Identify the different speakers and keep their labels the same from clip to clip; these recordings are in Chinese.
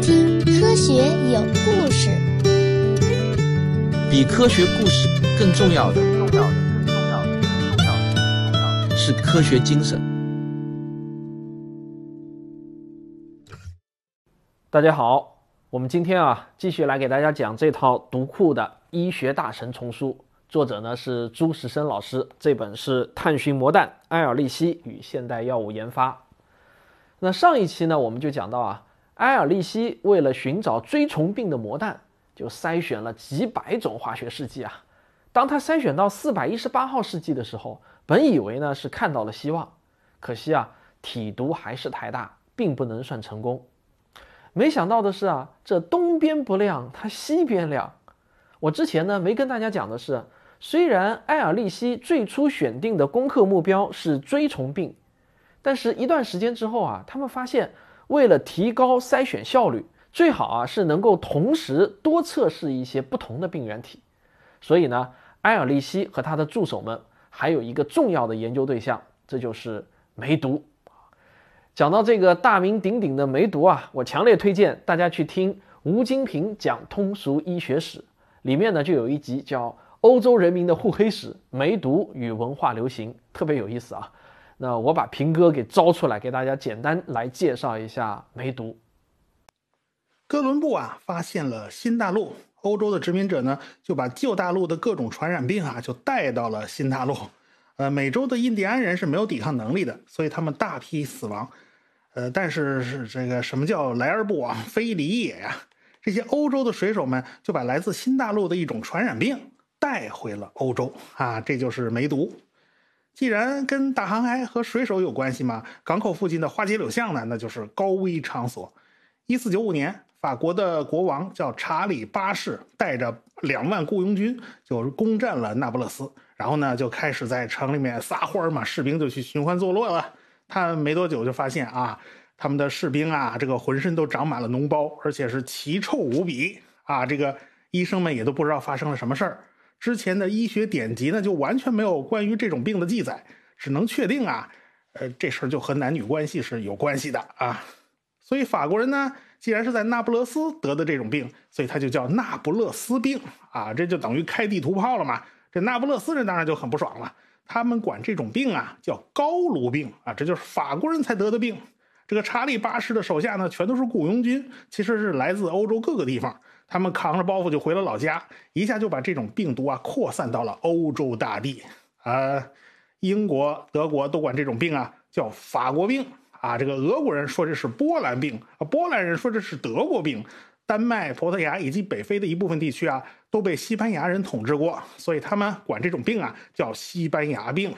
Speaker 1: 听《科学有故事》。
Speaker 2: 比科学故事更重要的，重要的，更重要的，是科学精神。
Speaker 3: 大家好，我们今天啊，继续来给大家讲这套读库的医学大神丛书，作者呢是朱时生老师，这本是《探寻魔弹：埃尔利希与现代药物研发》。那上一期呢，我们就讲到啊，埃尔利希为了寻找锥虫病的魔弹，就筛选了几百种化学试剂啊。当他筛选到四百一十八号试剂的时候，本以为呢是看到了希望，可惜啊，体毒还是太大，并不能算成功。没想到的是啊，这东边不亮，它西边亮。我之前呢没跟大家讲的是，虽然埃尔利希最初选定的攻克目标是锥虫病。但是，一段时间之后啊，他们发现，为了提高筛选效率，最好啊是能够同时多测试一些不同的病原体。所以呢，埃尔利希和他的助手们还有一个重要的研究对象，这就是梅毒。讲到这个大名鼎鼎的梅毒啊，我强烈推荐大家去听吴金平讲通俗医学史，里面呢就有一集叫《欧洲人民的互黑史：梅毒与文化流行》，特别有意思啊。那我把平哥给招出来，给大家简单来介绍一下梅毒。
Speaker 4: 哥伦布啊，发现了新大陆，欧洲的殖民者呢，就把旧大陆的各种传染病啊，就带到了新大陆。呃，美洲的印第安人是没有抵抗能力的，所以他们大批死亡。呃，但是是这个什么叫来而不往非礼也呀？这些欧洲的水手们就把来自新大陆的一种传染病带回了欧洲啊，这就是梅毒。既然跟大航海和水手有关系嘛，港口附近的花街柳巷呢，那就是高危场所。一四九五年，法国的国王叫查理八世，带着两万雇佣军就攻占了那不勒斯，然后呢就开始在城里面撒欢嘛，士兵就去寻欢作乐了。他没多久就发现啊，他们的士兵啊，这个浑身都长满了脓包，而且是奇臭无比啊！这个医生们也都不知道发生了什么事儿。之前的医学典籍呢，就完全没有关于这种病的记载，只能确定啊，呃，这事儿就和男女关系是有关系的啊。所以法国人呢，既然是在那不勒斯得的这种病，所以他就叫那不勒斯病啊，这就等于开地图炮了嘛。这那不勒斯人当然就很不爽了，他们管这种病啊叫高卢病啊，这就是法国人才得的病。这个查理八世的手下呢，全都是雇佣军，其实是来自欧洲各个地方。他们扛着包袱就回了老家，一下就把这种病毒啊扩散到了欧洲大地啊！英国、德国都管这种病啊叫法国病啊，这个俄国人说这是波兰病啊，波兰人说这是德国病，丹麦、葡萄牙以及北非的一部分地区啊都被西班牙人统治过，所以他们管这种病啊叫西班牙病。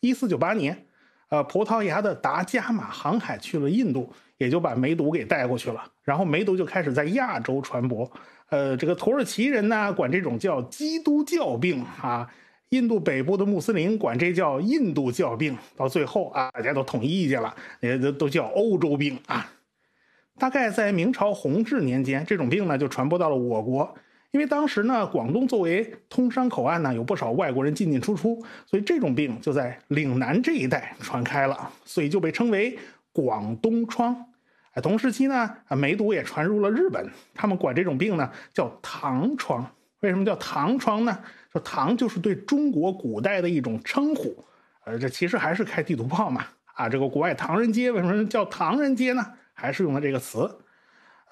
Speaker 4: 一四九八年，呃，葡萄牙的达伽马航海去了印度。也就把梅毒给带过去了，然后梅毒就开始在亚洲传播。呃，这个土耳其人呢，管这种叫基督教病啊；印度北部的穆斯林管这叫印度教病。到最后啊，大家都统一意见了，也都都叫欧洲病啊。大概在明朝弘治年间，这种病呢就传播到了我国，因为当时呢，广东作为通商口岸呢，有不少外国人进进出出，所以这种病就在岭南这一带传开了，所以就被称为。广东疮，哎，同时期呢，啊，梅毒也传入了日本，他们管这种病呢叫唐疮。为什么叫唐疮呢？说唐就是对中国古代的一种称呼，呃，这其实还是开地图炮嘛。啊，这个国外唐人街为什么叫唐人街呢？还是用了这个词。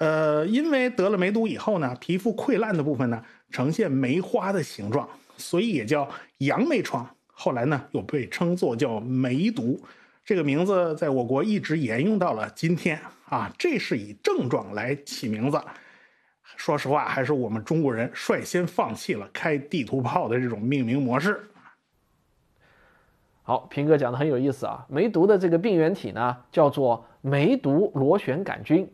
Speaker 4: 呃，因为得了梅毒以后呢，皮肤溃烂的部分呢呈现梅花的形状，所以也叫杨梅疮。后来呢，又被称作叫梅毒。这个名字在我国一直沿用到了今天啊，这是以症状来起名字。说实话，还是我们中国人率先放弃了开地图炮的这种命名模式。
Speaker 3: 好，平哥讲的很有意思啊。梅毒的这个病原体呢，叫做梅毒螺旋杆菌，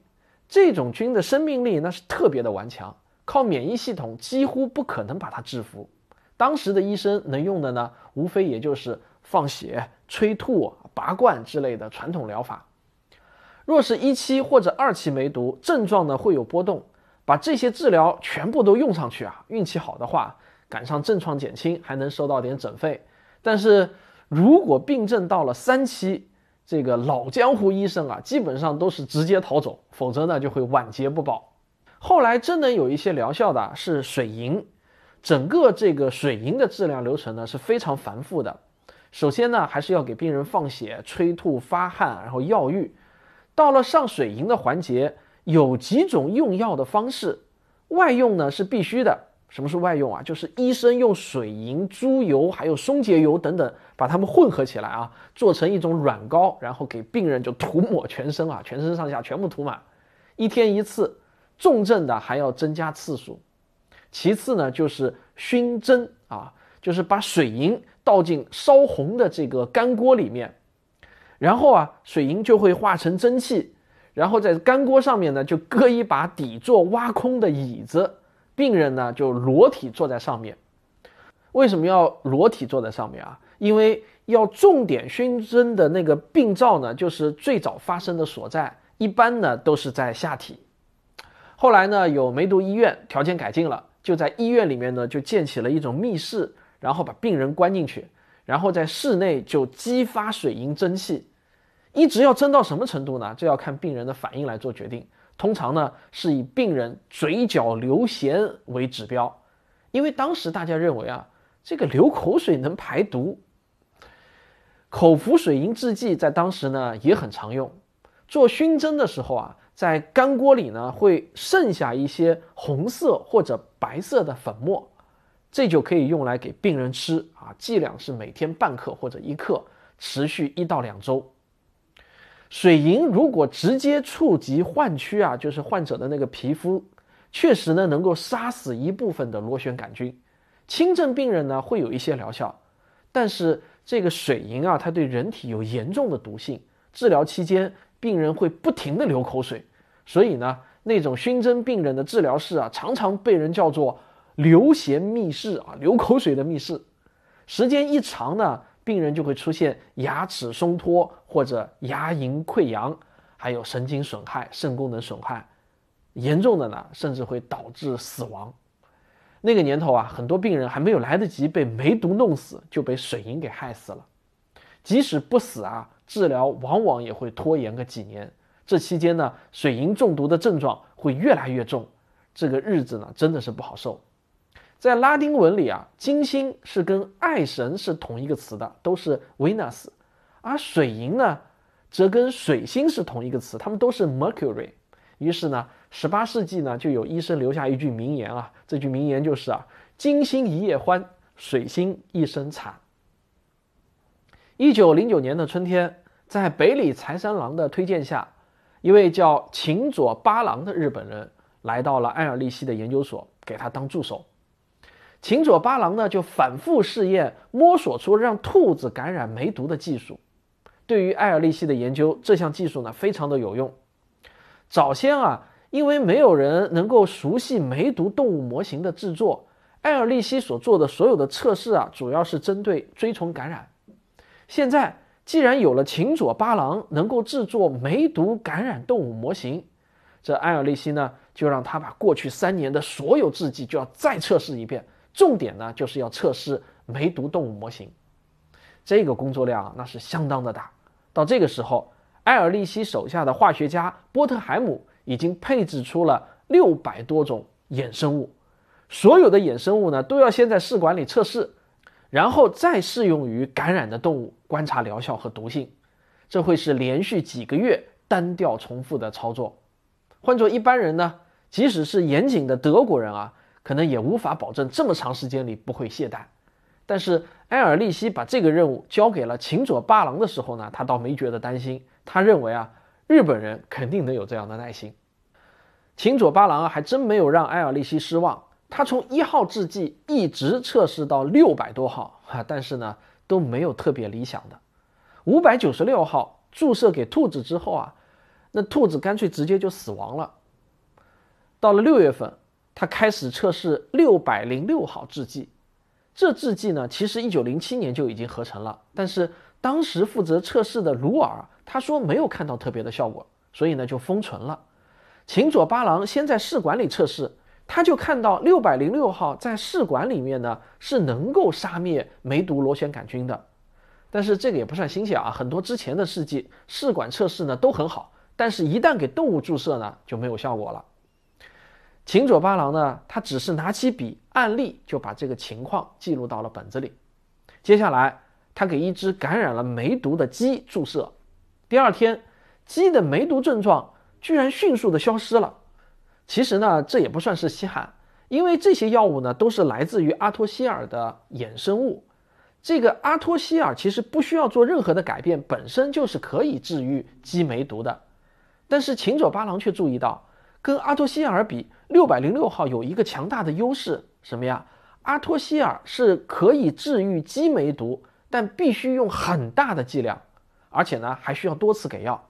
Speaker 3: 这种菌的生命力那是特别的顽强，靠免疫系统几乎不可能把它制服。当时的医生能用的呢，无非也就是放血、催吐。拔罐之类的传统疗法，若是一期或者二期梅毒，症状呢会有波动，把这些治疗全部都用上去啊，运气好的话，赶上症状减轻，还能收到点诊费。但是如果病症到了三期，这个老江湖医生啊，基本上都是直接逃走，否则呢就会晚节不保。后来真能有一些疗效的是水银，整个这个水银的治疗流程呢是非常繁复的。首先呢，还是要给病人放血、催吐、发汗，然后药浴。到了上水银的环节，有几种用药的方式，外用呢是必须的。什么是外用啊？就是医生用水银、猪油还有松节油等等，把它们混合起来啊，做成一种软膏，然后给病人就涂抹全身啊，全身上下全部涂满，一天一次。重症的还要增加次数。其次呢，就是熏蒸啊，就是把水银倒进烧红的这个干锅里面，然后啊，水银就会化成蒸汽，然后在干锅上面呢，就搁一把底座挖空的椅子。病人呢就裸体坐在上面，为什么要裸体坐在上面啊？因为要重点熏蒸的那个病灶呢，就是最早发生的所在，一般呢都是在下体。后来呢有梅毒医院条件改进了，就在医院里面呢就建起了一种密室，然后把病人关进去，然后在室内就激发水银蒸汽，一直要蒸到什么程度呢？这要看病人的反应来做决定。通常呢是以病人嘴角流涎为指标，因为当时大家认为啊，这个流口水能排毒。口服水银制剂在当时呢也很常用。做熏蒸的时候啊，在干锅里呢会剩下一些红色或者白色的粉末，这就可以用来给病人吃啊，剂量是每天半克或者一克，持续一到两周。水银如果直接触及患区啊，就是患者的那个皮肤，确实呢能够杀死一部分的螺旋杆菌。轻症病人呢会有一些疗效，但是这个水银啊，它对人体有严重的毒性。治疗期间，病人会不停的流口水，所以呢，那种熏蒸病人的治疗室啊，常常被人叫做“流涎密室”啊，流口水的密室。时间一长呢。病人就会出现牙齿松脱或者牙龈溃疡，还有神经损害、肾功能损害，严重的呢，甚至会导致死亡。那个年头啊，很多病人还没有来得及被梅毒弄死，就被水银给害死了。即使不死啊，治疗往往也会拖延个几年。这期间呢，水银中毒的症状会越来越重，这个日子呢，真的是不好受。在拉丁文里啊，金星是跟爱神是同一个词的，都是 Venus，而水银呢，则跟水星是同一个词，它们都是 Mercury。于是呢，十八世纪呢，就有医生留下一句名言啊，这句名言就是啊，金星一夜欢，水星一生惨。一九零九年的春天，在北里财三郎的推荐下，一位叫秦佐八郎的日本人来到了埃尔利希的研究所，给他当助手。秦佐八郎呢，就反复试验，摸索出让兔子感染梅毒的技术。对于艾尔利希的研究，这项技术呢，非常的有用。早先啊，因为没有人能够熟悉梅毒动物模型的制作，艾尔利希所做的所有的测试啊，主要是针对锥虫感染。现在既然有了秦佐八郎能够制作梅毒感染动物模型，这艾尔利希呢，就让他把过去三年的所有制剂就要再测试一遍。重点呢，就是要测试梅毒动物模型，这个工作量啊那是相当的大。到这个时候，埃尔利希手下的化学家波特海姆已经配置出了六百多种衍生物，所有的衍生物呢，都要先在试管里测试，然后再适用于感染的动物，观察疗效和毒性。这会是连续几个月单调重复的操作。换做一般人呢，即使是严谨的德国人啊。可能也无法保证这么长时间里不会懈怠，但是埃尔利希把这个任务交给了秦佐八郎的时候呢，他倒没觉得担心。他认为啊，日本人肯定能有这样的耐心。秦佐八郎啊，还真没有让埃尔利希失望。他从一号制剂一直测试到六百多号哈，但是呢都没有特别理想的。五百九十六号注射给兔子之后啊，那兔子干脆直接就死亡了。到了六月份。他开始测试六百零六号制剂，这制剂呢，其实一九零七年就已经合成了，但是当时负责测试的鲁尔他说没有看到特别的效果，所以呢就封存了。秦佐八郎先在试管里测试，他就看到六百零六号在试管里面呢是能够杀灭梅毒螺旋杆菌的，但是这个也不算新鲜啊，很多之前的试剂试管测试呢都很好，但是一旦给动物注射呢就没有效果了。秦佐八郎呢，他只是拿起笔，案例就把这个情况记录到了本子里。接下来，他给一只感染了梅毒的鸡注射，第二天，鸡的梅毒症状居然迅速的消失了。其实呢，这也不算是稀罕，因为这些药物呢都是来自于阿托西尔的衍生物。这个阿托西尔其实不需要做任何的改变，本身就是可以治愈鸡梅毒的。但是秦佐八郎却注意到，跟阿托西尔比，六百零六号有一个强大的优势，什么呀？阿托西尔是可以治愈鸡梅毒，但必须用很大的剂量，而且呢还需要多次给药，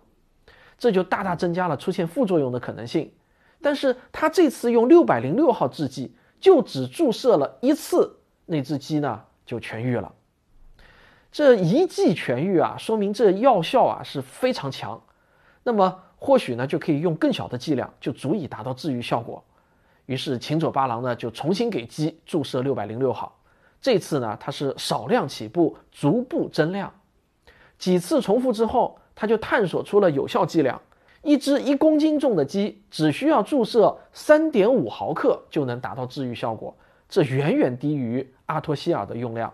Speaker 3: 这就大大增加了出现副作用的可能性。但是他这次用六百零六号制剂，就只注射了一次，那只鸡呢就痊愈了。这一剂痊愈啊，说明这药效啊是非常强。那么或许呢就可以用更小的剂量，就足以达到治愈效果。于是秦佐八郎呢就重新给鸡注射六百零六号。这次呢他是少量起步，逐步增量。几次重复之后，他就探索出了有效剂量。一只一公斤重的鸡只需要注射三点五毫克就能达到治愈效果，这远远低于阿托西尔的用量。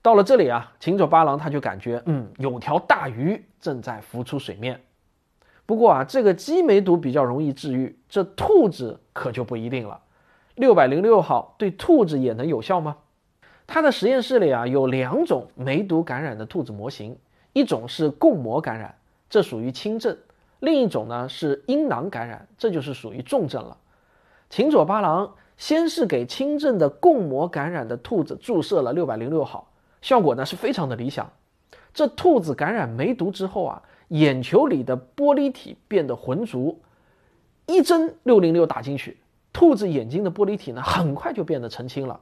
Speaker 3: 到了这里啊，秦佐八郎他就感觉，嗯，有条大鱼正在浮出水面。不过啊，这个鸡梅毒比较容易治愈，这兔子可就不一定了。六百零六号对兔子也能有效吗？他的实验室里啊有两种梅毒感染的兔子模型，一种是共膜感染，这属于轻症；另一种呢是阴囊感染，这就是属于重症了。秦佐八郎先是给轻症的共膜感染的兔子注射了六百零六号。效果呢是非常的理想，这兔子感染梅毒之后啊，眼球里的玻璃体变得浑浊，一针六零六打进去，兔子眼睛的玻璃体呢很快就变得澄清了。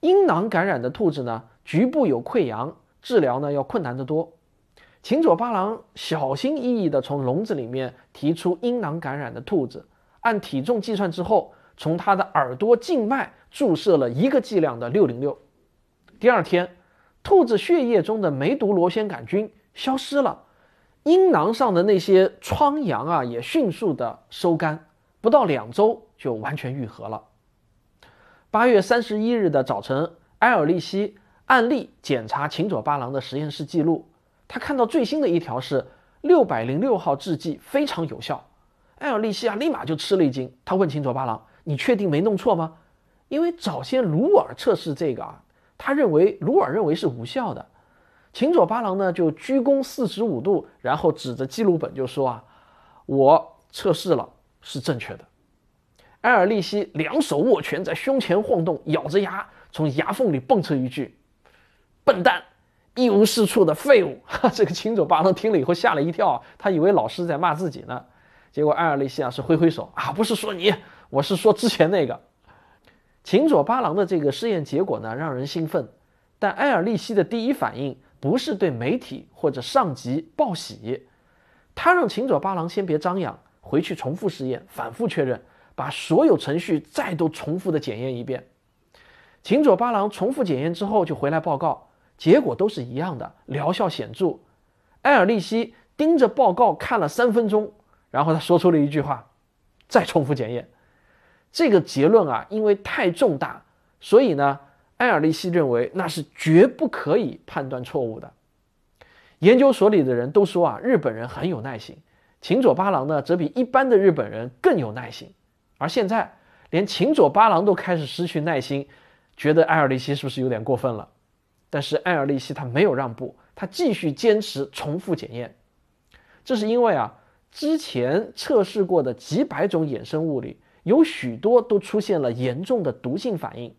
Speaker 3: 阴囊感染的兔子呢，局部有溃疡，治疗呢要困难得多。秦佐八郎小心翼翼地从笼子里面提出阴囊感染的兔子，按体重计算之后，从它的耳朵静脉注射了一个剂量的六零六。第二天，兔子血液中的梅毒螺旋杆菌消失了，阴囊上的那些疮疡啊也迅速的收干，不到两周就完全愈合了。八月三十一日的早晨，埃尔利希按例检查秦佐八郎的实验室记录，他看到最新的一条是六百零六号制剂非常有效。埃尔利希啊立马就吃了一惊，他问秦佐八郎：“你确定没弄错吗？”因为早先鲁尔测试这个啊。他认为鲁尔认为是无效的，秦佐八郎呢就鞠躬四十五度，然后指着记录本就说啊，我测试了是正确的。埃尔利希两手握拳在胸前晃动，咬着牙从牙缝里蹦出一句：“笨蛋，一无是处的废物。”哈，这个秦佐八郎听了以后吓了一跳，他以为老师在骂自己呢，结果埃尔利希啊是挥挥手啊，不是说你，我是说之前那个。秦佐八郎的这个试验结果呢，让人兴奋，但埃尔利希的第一反应不是对媒体或者上级报喜，他让秦佐八郎先别张扬，回去重复试验，反复确认，把所有程序再都重复的检验一遍。秦佐八郎重复检验之后就回来报告，结果都是一样的，疗效显著。埃尔利希盯着报告看了三分钟，然后他说出了一句话：“再重复检验。”这个结论啊，因为太重大，所以呢，埃尔利希认为那是绝不可以判断错误的。研究所里的人都说啊，日本人很有耐心，秦佐八郎呢，则比一般的日本人更有耐心。而现在，连秦佐八郎都开始失去耐心，觉得埃尔利希是不是有点过分了？但是埃尔利希他没有让步，他继续坚持重复检验。这是因为啊，之前测试过的几百种衍生物里。有许多都出现了严重的毒性反应。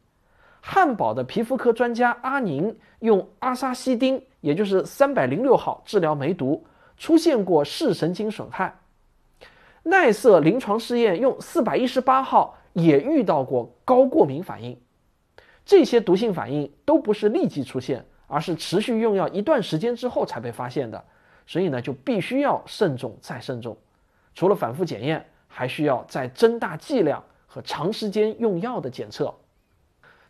Speaker 3: 汉堡的皮肤科专家阿宁用阿沙西丁，也就是三百零六号治疗梅毒，出现过视神经损害。奈瑟临床试验用四百一十八号，也遇到过高过敏反应。这些毒性反应都不是立即出现，而是持续用药一段时间之后才被发现的。所以呢，就必须要慎重再慎重。除了反复检验。还需要再增大剂量和长时间用药的检测。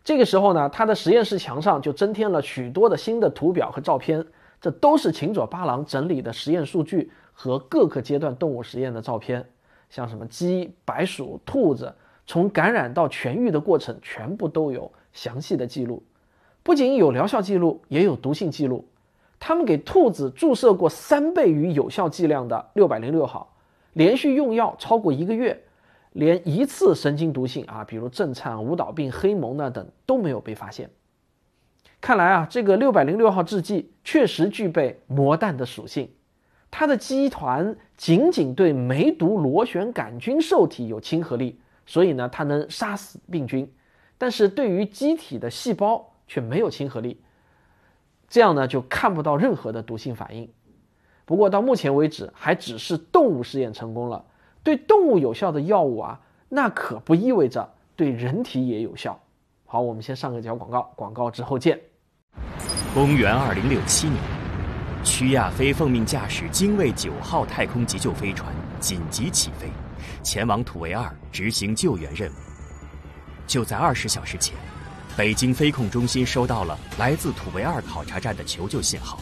Speaker 3: 这个时候呢，他的实验室墙上就增添了许多的新的图表和照片，这都是秦佐八郎整理的实验数据和各个阶段动物实验的照片，像什么鸡、白鼠、兔子，从感染到痊愈的过程，全部都有详细的记录。不仅有疗效记录，也有毒性记录。他们给兔子注射过三倍于有效剂量的六百零六号，连续用药超过一个月。连一次神经毒性啊，比如震颤、舞蹈病、黑蒙呢等都没有被发现。看来啊，这个六百零六号制剂确实具备魔弹的属性。它的基团仅仅对梅毒螺旋杆菌受体有亲和力，所以呢，它能杀死病菌，但是对于机体的细胞却没有亲和力。这样呢，就看不到任何的毒性反应。不过到目前为止，还只是动物试验成功了。对动物有效的药物啊，那可不意味着对人体也有效。好，我们先上个小广告，广告之后见。
Speaker 5: 公元二零六七年，屈亚飞奉命驾驶精卫九号太空急救飞船紧急起飞，前往土卫二执行救援任务。就在二十小时前，北京飞控中心收到了来自土卫二考察站的求救信号，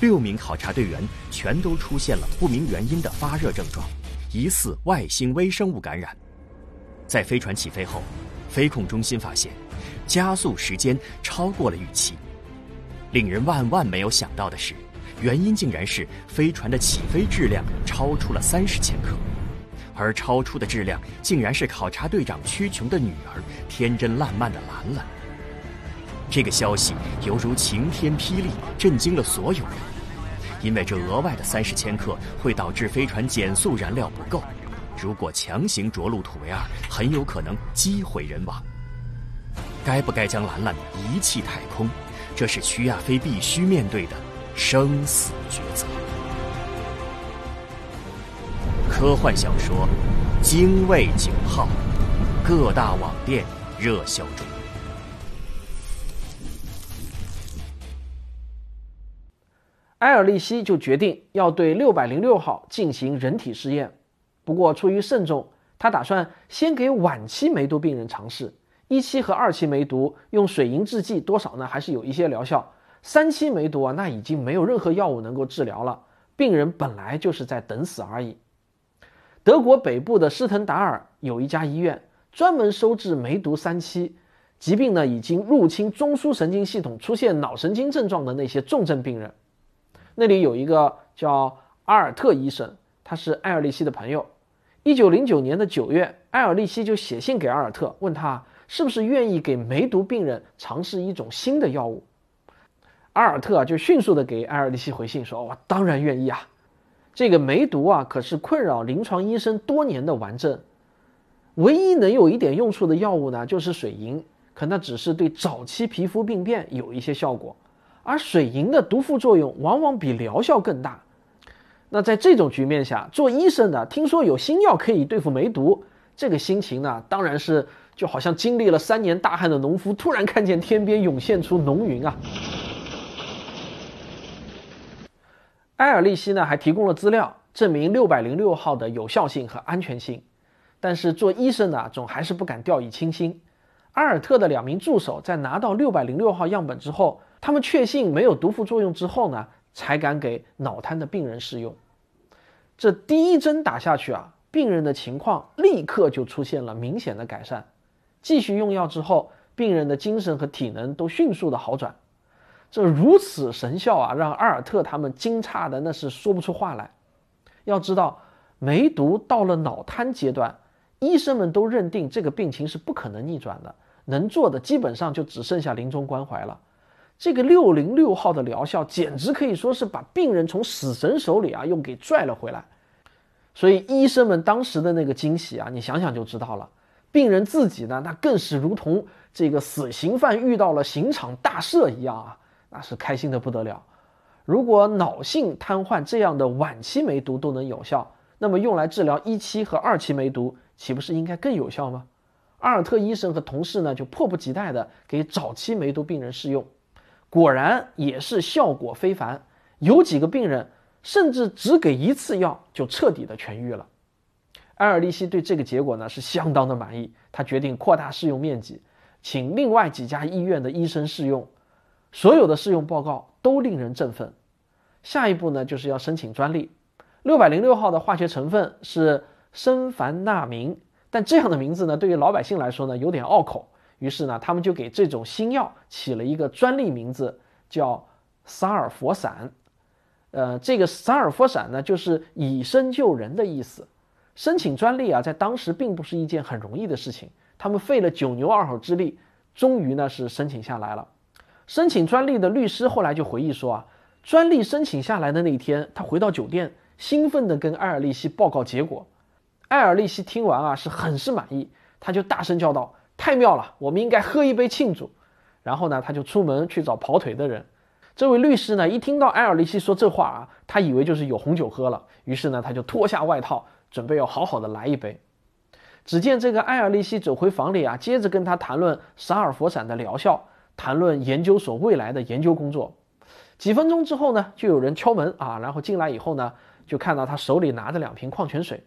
Speaker 5: 六名考察队员全都出现了不明原因的发热症状。疑似外星微生物感染，在飞船起飞后，飞控中心发现加速时间超过了预期。令人万万没有想到的是，原因竟然是飞船的起飞质量超出了三十千克，而超出的质量竟然是考察队长屈琼的女儿天真烂漫的兰兰。这个消息犹如晴天霹雳，震惊了所有人。因为这额外的三十千克会导致飞船减速燃料不够，如果强行着陆土卫二，很有可能机毁人亡。该不该将兰兰遗弃太空，这是徐亚飞必须面对的生死抉择。科幻小说《精卫九号》，各大网店热销中。
Speaker 3: 埃尔利希就决定要对六百零六号进行人体试验，不过出于慎重，他打算先给晚期梅毒病人尝试。一期和二期梅毒用水银制剂多少呢？还是有一些疗效。三期梅毒啊，那已经没有任何药物能够治疗了，病人本来就是在等死而已。德国北部的施滕达尔有一家医院，专门收治梅毒三期疾病呢，已经入侵中枢神经系统，出现脑神经症状的那些重症病人。那里有一个叫阿尔特医生，他是埃尔利希的朋友。一九零九年的九月，埃尔利希就写信给阿尔特，问他是不是愿意给梅毒病人尝试一种新的药物。阿尔特啊就迅速的给埃尔利希回信说：“我当然愿意啊！这个梅毒啊，可是困扰临床医生多年的顽症，唯一能有一点用处的药物呢，就是水银，可那只是对早期皮肤病变有一些效果。”而水银的毒副作用往往比疗效更大。那在这种局面下，做医生的听说有新药可以对付梅毒，这个心情呢，当然是就好像经历了三年大旱的农夫突然看见天边涌现出浓云啊。埃尔利希呢还提供了资料，证明六百零六号的有效性和安全性，但是做医生的总还是不敢掉以轻心。阿尔特的两名助手在拿到六百零六号样本之后。他们确信没有毒副作用之后呢，才敢给脑瘫的病人试用。这第一针打下去啊，病人的情况立刻就出现了明显的改善。继续用药之后，病人的精神和体能都迅速的好转。这如此神效啊，让阿尔特他们惊诧的那是说不出话来。要知道，梅毒到了脑瘫阶段，医生们都认定这个病情是不可能逆转的，能做的基本上就只剩下临终关怀了。这个六零六号的疗效简直可以说是把病人从死神手里啊又给拽了回来，所以医生们当时的那个惊喜啊，你想想就知道了。病人自己呢，那更是如同这个死刑犯遇到了刑场大赦一样啊，那是开心的不得了。如果脑性瘫痪这样的晚期梅毒都能有效，那么用来治疗一期和二期梅毒岂不是应该更有效吗？阿尔特医生和同事呢就迫不及待的给早期梅毒病人试用。果然也是效果非凡，有几个病人甚至只给一次药就彻底的痊愈了。埃尔利希对这个结果呢是相当的满意，他决定扩大试用面积，请另外几家医院的医生试用，所有的试用报告都令人振奋。下一步呢，就是要申请专利。六百零六号的化学成分是生凡那明，但这样的名字呢，对于老百姓来说呢，有点拗口。于是呢，他们就给这种新药起了一个专利名字，叫沙尔佛散。呃，这个沙尔佛散呢，就是以身救人的意思。申请专利啊，在当时并不是一件很容易的事情。他们费了九牛二虎之力，终于呢是申请下来了。申请专利的律师后来就回忆说啊，专利申请下来的那天，他回到酒店，兴奋地跟埃尔利希报告结果。埃尔利希听完啊，是很是满意，他就大声叫道：“太妙了，我们应该喝一杯庆祝。”然后呢，他就出门去找跑腿的人。这位律师呢，一听到埃尔利希说这话啊，他以为就是有红酒喝了，于是呢，他就脱下外套，准备要好好的来一杯。只见这个埃尔利希走回房里啊，接着跟他谈论沙尔佛散的疗效，谈论研究所未来的研究工作。几分钟之后呢，就有人敲门啊，然后进来以后呢，就看到他手里拿着两瓶矿泉水。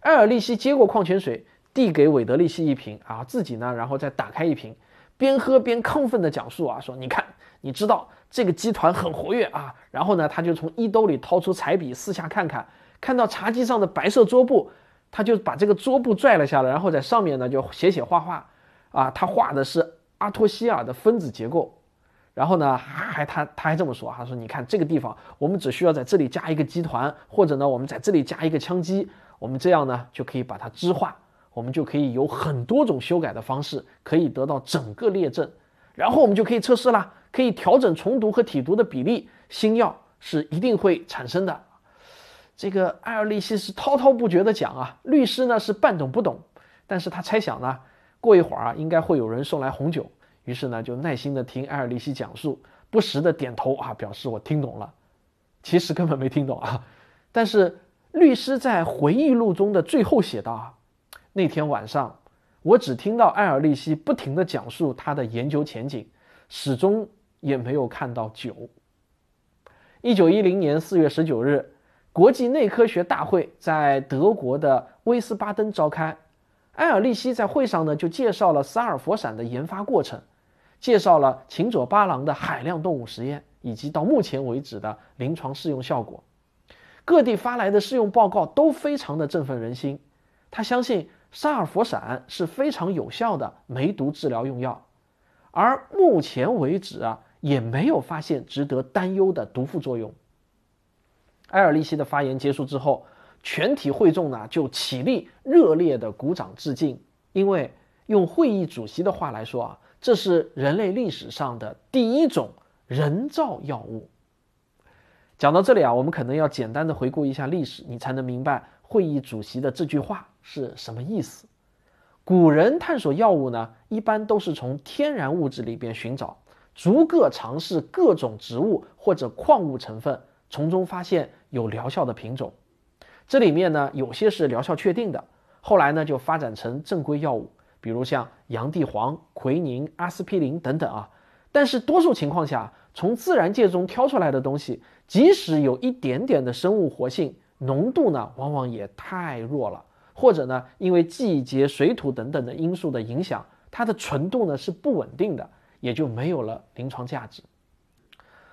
Speaker 3: 埃尔利希接过矿泉水，递给韦德利希一瓶啊，自己呢，然后再打开一瓶，边喝边亢奋地讲述啊，说你看，你知道。这个集团很活跃啊，然后呢，他就从衣兜里掏出彩笔，四下看看，看到茶几上的白色桌布，他就把这个桌布拽了下来，然后在上面呢就写写画画，啊，他画的是阿托西尔的分子结构，然后呢还他他还这么说，他说你看这个地方，我们只需要在这里加一个集团，或者呢我们在这里加一个羟基，我们这样呢就可以把它支化，我们就可以有很多种修改的方式，可以得到整个列阵，然后我们就可以测试了。可以调整重读和体读的比例，新药是一定会产生的。这个艾尔利希是滔滔不绝的讲啊，律师呢是半懂不懂，但是他猜想呢，过一会儿啊应该会有人送来红酒，于是呢就耐心的听艾尔利希讲述，不时的点头啊，表示我听懂了。其实根本没听懂啊。但是律师在回忆录中的最后写道啊，那天晚上我只听到艾尔利希不停的讲述他的研究前景，始终。也没有看到酒。一九一零年四月十九日，国际内科学大会在德国的威斯巴登召开。埃尔利希在会上呢，就介绍了萨尔佛散的研发过程，介绍了秦佐八郎的海量动物实验，以及到目前为止的临床试用效果。各地发来的试用报告都非常的振奋人心。他相信萨尔佛散是非常有效的梅毒治疗用药，而目前为止啊。也没有发现值得担忧的毒副作用。埃尔利希的发言结束之后，全体会众呢就起立，热烈的鼓掌致敬。因为用会议主席的话来说啊，这是人类历史上的第一种人造药物。讲到这里啊，我们可能要简单的回顾一下历史，你才能明白会议主席的这句话是什么意思。古人探索药物呢，一般都是从天然物质里边寻找。逐个尝试各种植物或者矿物成分，从中发现有疗效的品种。这里面呢，有些是疗效确定的，后来呢就发展成正规药物，比如像洋地黄、奎宁、阿司匹林等等啊。但是多数情况下，从自然界中挑出来的东西，即使有一点点的生物活性，浓度呢往往也太弱了，或者呢因为季节、水土等等的因素的影响，它的纯度呢是不稳定的。也就没有了临床价值。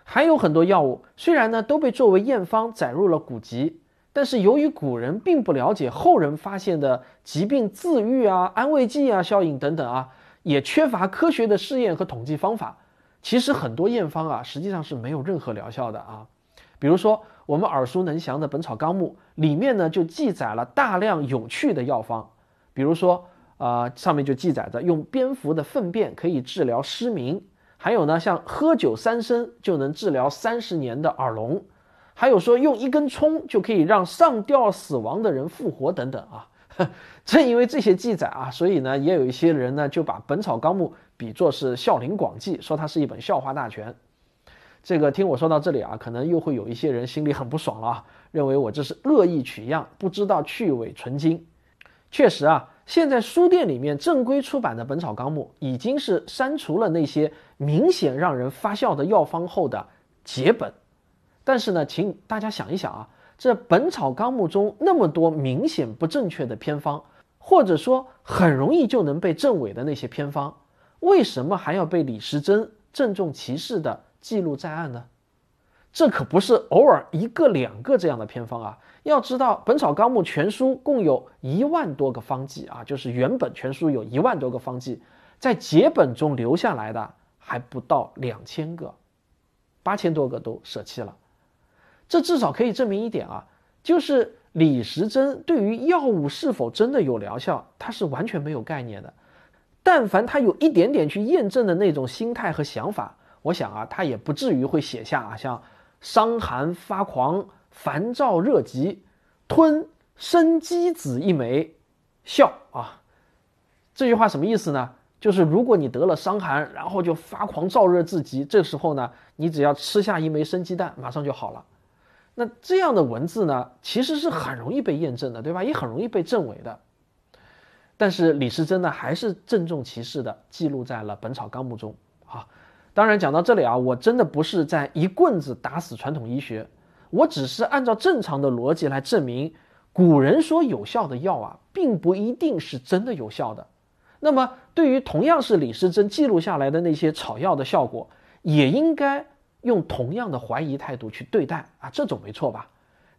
Speaker 3: 还有很多药物，虽然呢都被作为验方载入了古籍，但是由于古人并不了解后人发现的疾病自愈啊、安慰剂啊效应等等啊，也缺乏科学的试验和统计方法。其实很多验方啊，实际上是没有任何疗效的啊。比如说我们耳熟能详的《本草纲目》里面呢，就记载了大量有趣的药方，比如说。啊，上面就记载着用蝙蝠的粪便可以治疗失明，还有呢，像喝酒三升就能治疗三十年的耳聋，还有说用一根葱就可以让上吊死亡的人复活等等啊。正因为这些记载啊，所以呢，也有一些人呢就把《本草纲目》比作是《孝陵广记》，说它是一本笑话大全。这个听我说到这里啊，可能又会有一些人心里很不爽了啊，认为我这是恶意取样，不知道去伪存真。确实啊。现在书店里面正规出版的《本草纲目》已经是删除了那些明显让人发笑的药方后的结本，但是呢，请大家想一想啊，这《本草纲目》中那么多明显不正确的偏方，或者说很容易就能被证伪的那些偏方，为什么还要被李时珍郑重其事地记录在案呢？这可不是偶尔一个两个这样的偏方啊！要知道，《本草纲目》全书共有一万多个方剂啊，就是原本全书有一万多个方剂，在节本中留下来的还不到两千个，八千多个都舍弃了。这至少可以证明一点啊，就是李时珍对于药物是否真的有疗效，他是完全没有概念的。但凡他有一点点去验证的那种心态和想法，我想啊，他也不至于会写下啊像。伤寒发狂，烦躁热急，吞生鸡子一枚，效啊！这句话什么意思呢？就是如果你得了伤寒，然后就发狂燥热至极，这时候呢，你只要吃下一枚生鸡蛋，马上就好了。那这样的文字呢，其实是很容易被验证的，对吧？也很容易被证伪的。但是李时珍呢，还是郑重其事的记录在了《本草纲目》中啊。当然，讲到这里啊，我真的不是在一棍子打死传统医学，我只是按照正常的逻辑来证明，古人说有效的药啊，并不一定是真的有效的。那么，对于同样是李时珍记录下来的那些草药的效果，也应该用同样的怀疑态度去对待啊，这种没错吧？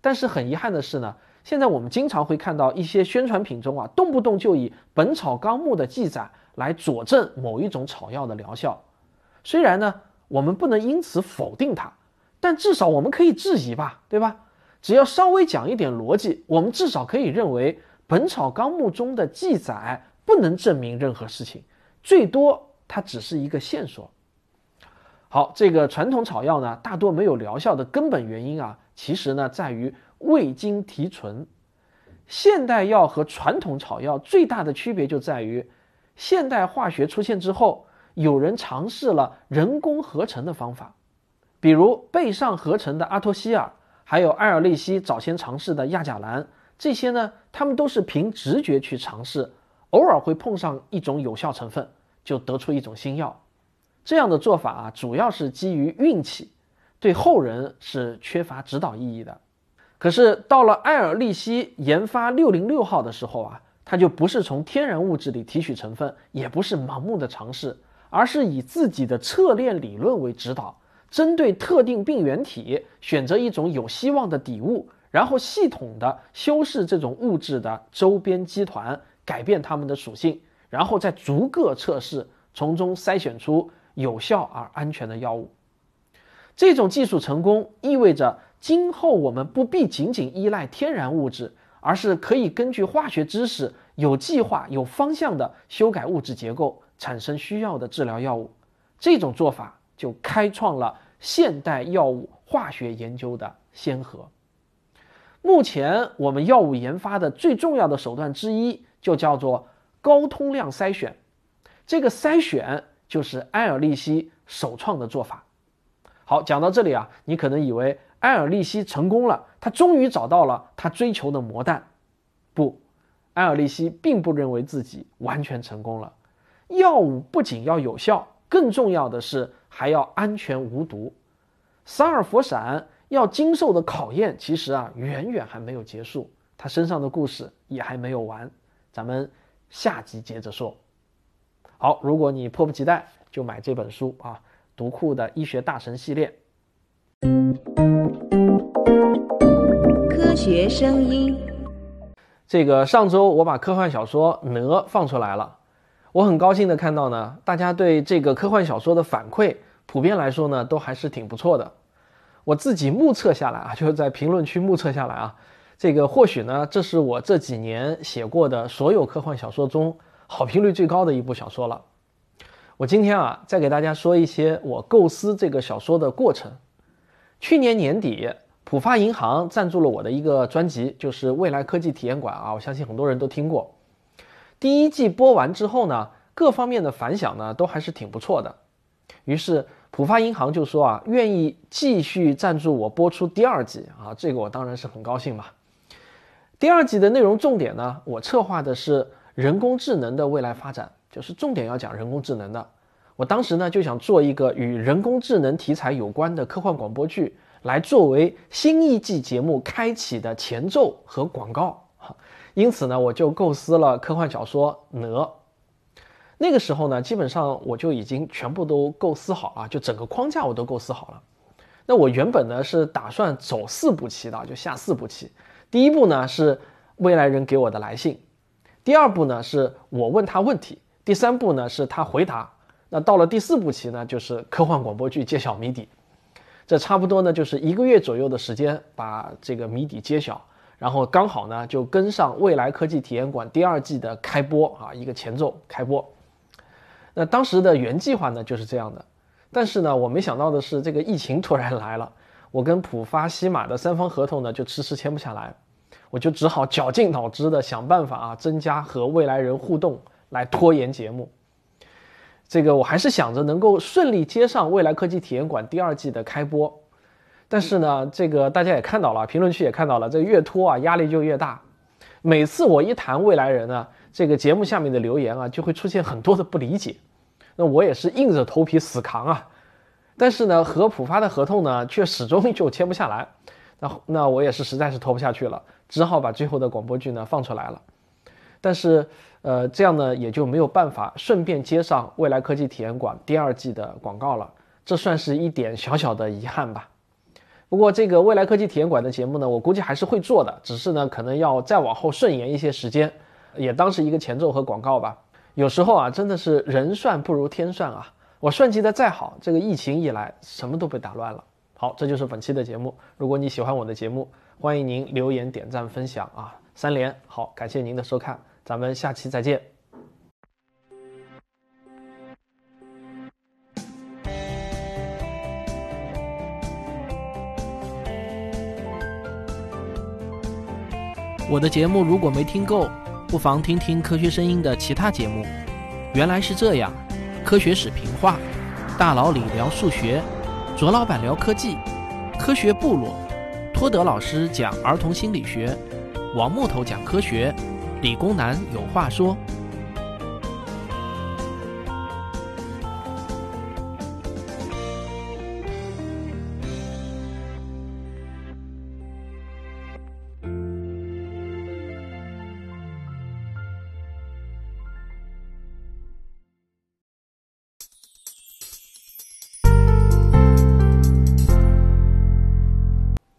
Speaker 3: 但是很遗憾的是呢，现在我们经常会看到一些宣传品中啊，动不动就以《本草纲目》的记载来佐证某一种草药的疗效。虽然呢，我们不能因此否定它，但至少我们可以质疑吧，对吧？只要稍微讲一点逻辑，我们至少可以认为《本草纲目》中的记载不能证明任何事情，最多它只是一个线索。好，这个传统草药呢，大多没有疗效的根本原因啊，其实呢在于未经提纯。现代药和传统草药最大的区别就在于，现代化学出现之后。有人尝试了人工合成的方法，比如贝上合成的阿托西尔，还有艾尔利希早先尝试的亚甲蓝，这些呢，他们都是凭直觉去尝试，偶尔会碰上一种有效成分，就得出一种新药。这样的做法啊，主要是基于运气，对后人是缺乏指导意义的。可是到了艾尔利希研发六零六号的时候啊，他就不是从天然物质里提取成分，也不是盲目的尝试。而是以自己的测链理论为指导，针对特定病原体选择一种有希望的底物，然后系统的修饰这种物质的周边基团，改变它们的属性，然后再逐个测试，从中筛选出有效而安全的药物。这种技术成功意味着今后我们不必仅仅依赖天然物质，而是可以根据化学知识有计划、有方向的修改物质结构。产生需要的治疗药物，这种做法就开创了现代药物化学研究的先河。目前我们药物研发的最重要的手段之一，就叫做高通量筛选。这个筛选就是埃尔利希首创的做法。好，讲到这里啊，你可能以为埃尔利希成功了，他终于找到了他追求的魔弹。不，埃尔利希并不认为自己完全成功了。药物不仅要有效，更重要的是还要安全无毒。萨尔佛闪要经受的考验，其实啊远远还没有结束，他身上的故事也还没有完。咱们下集接着说。好，如果你迫不及待，就买这本书啊，读库的医学大神系列。
Speaker 6: 科学声音。
Speaker 3: 这个上周我把科幻小说《哪》放出来了。我很高兴的看到呢，大家对这个科幻小说的反馈，普遍来说呢，都还是挺不错的。我自己目测下来啊，就是在评论区目测下来啊，这个或许呢，这是我这几年写过的所有科幻小说中好评率最高的一部小说了。我今天啊，再给大家说一些我构思这个小说的过程。去年年底，浦发银行赞助了我的一个专辑，就是未来科技体验馆啊，我相信很多人都听过。第一季播完之后呢，各方面的反响呢都还是挺不错的。于是浦发银行就说啊，愿意继续赞助我播出第二季啊，这个我当然是很高兴嘛。第二季的内容重点呢，我策划的是人工智能的未来发展，就是重点要讲人工智能的。我当时呢就想做一个与人工智能题材有关的科幻广播剧，来作为新一季节目开启的前奏和广告。因此呢，我就构思了科幻小说《哪》。那个时候呢，基本上我就已经全部都构思好了，就整个框架我都构思好了。那我原本呢是打算走四步棋的，就下四步棋。第一步呢是未来人给我的来信，第二步呢是我问他问题，第三步呢是他回答。那到了第四步棋呢，就是科幻广播剧揭晓谜底。这差不多呢就是一个月左右的时间把这个谜底揭晓，然后刚好呢就跟上未来科技体验馆第二季的开播啊，一个前奏开播。那当时的原计划呢就是这样的，但是呢，我没想到的是，这个疫情突然来了，我跟浦发西马的三方合同呢就迟迟签不下来，我就只好绞尽脑汁的想办法啊，增加和未来人互动，来拖延节目。这个我还是想着能够顺利接上未来科技体验馆第二季的开播，但是呢，这个大家也看到了，评论区也看到了，这越拖啊，压力就越大。每次我一谈未来人呢，这个节目下面的留言啊，就会出现很多的不理解。那我也是硬着头皮死扛啊，但是呢，和浦发的合同呢，却始终就签不下来。那那我也是实在是拖不下去了，只好把最后的广播剧呢放出来了。但是，呃，这样呢也就没有办法顺便接上未来科技体验馆第二季的广告了，这算是一点小小的遗憾吧。不过这个未来科技体验馆的节目呢，我估计还是会做的，只是呢可能要再往后顺延一些时间，也当是一个前奏和广告吧。有时候啊，真的是人算不如天算啊！我算计的再好，这个疫情一来，什么都被打乱了。好，这就是本期的节目。如果你喜欢我的节目，欢迎您留言、点赞、分享啊，三连。好，感谢您的收看，咱们下期再见。我的节目如果没听够。不妨听听科学声音的其他节目。原来是这样，科学史评话，大佬李聊数学，卓老板聊科技，科学部落，托德老师讲儿童心理学，王木头讲科学，理工男有话说。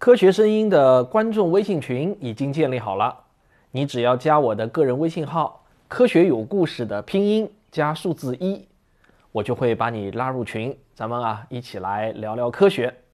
Speaker 3: 科学声音的观众微信群已经建立好了，你只要加我的个人微信号“科学有故事”的拼音加数字一，我就会把你拉入群，咱们啊一起来聊聊科学。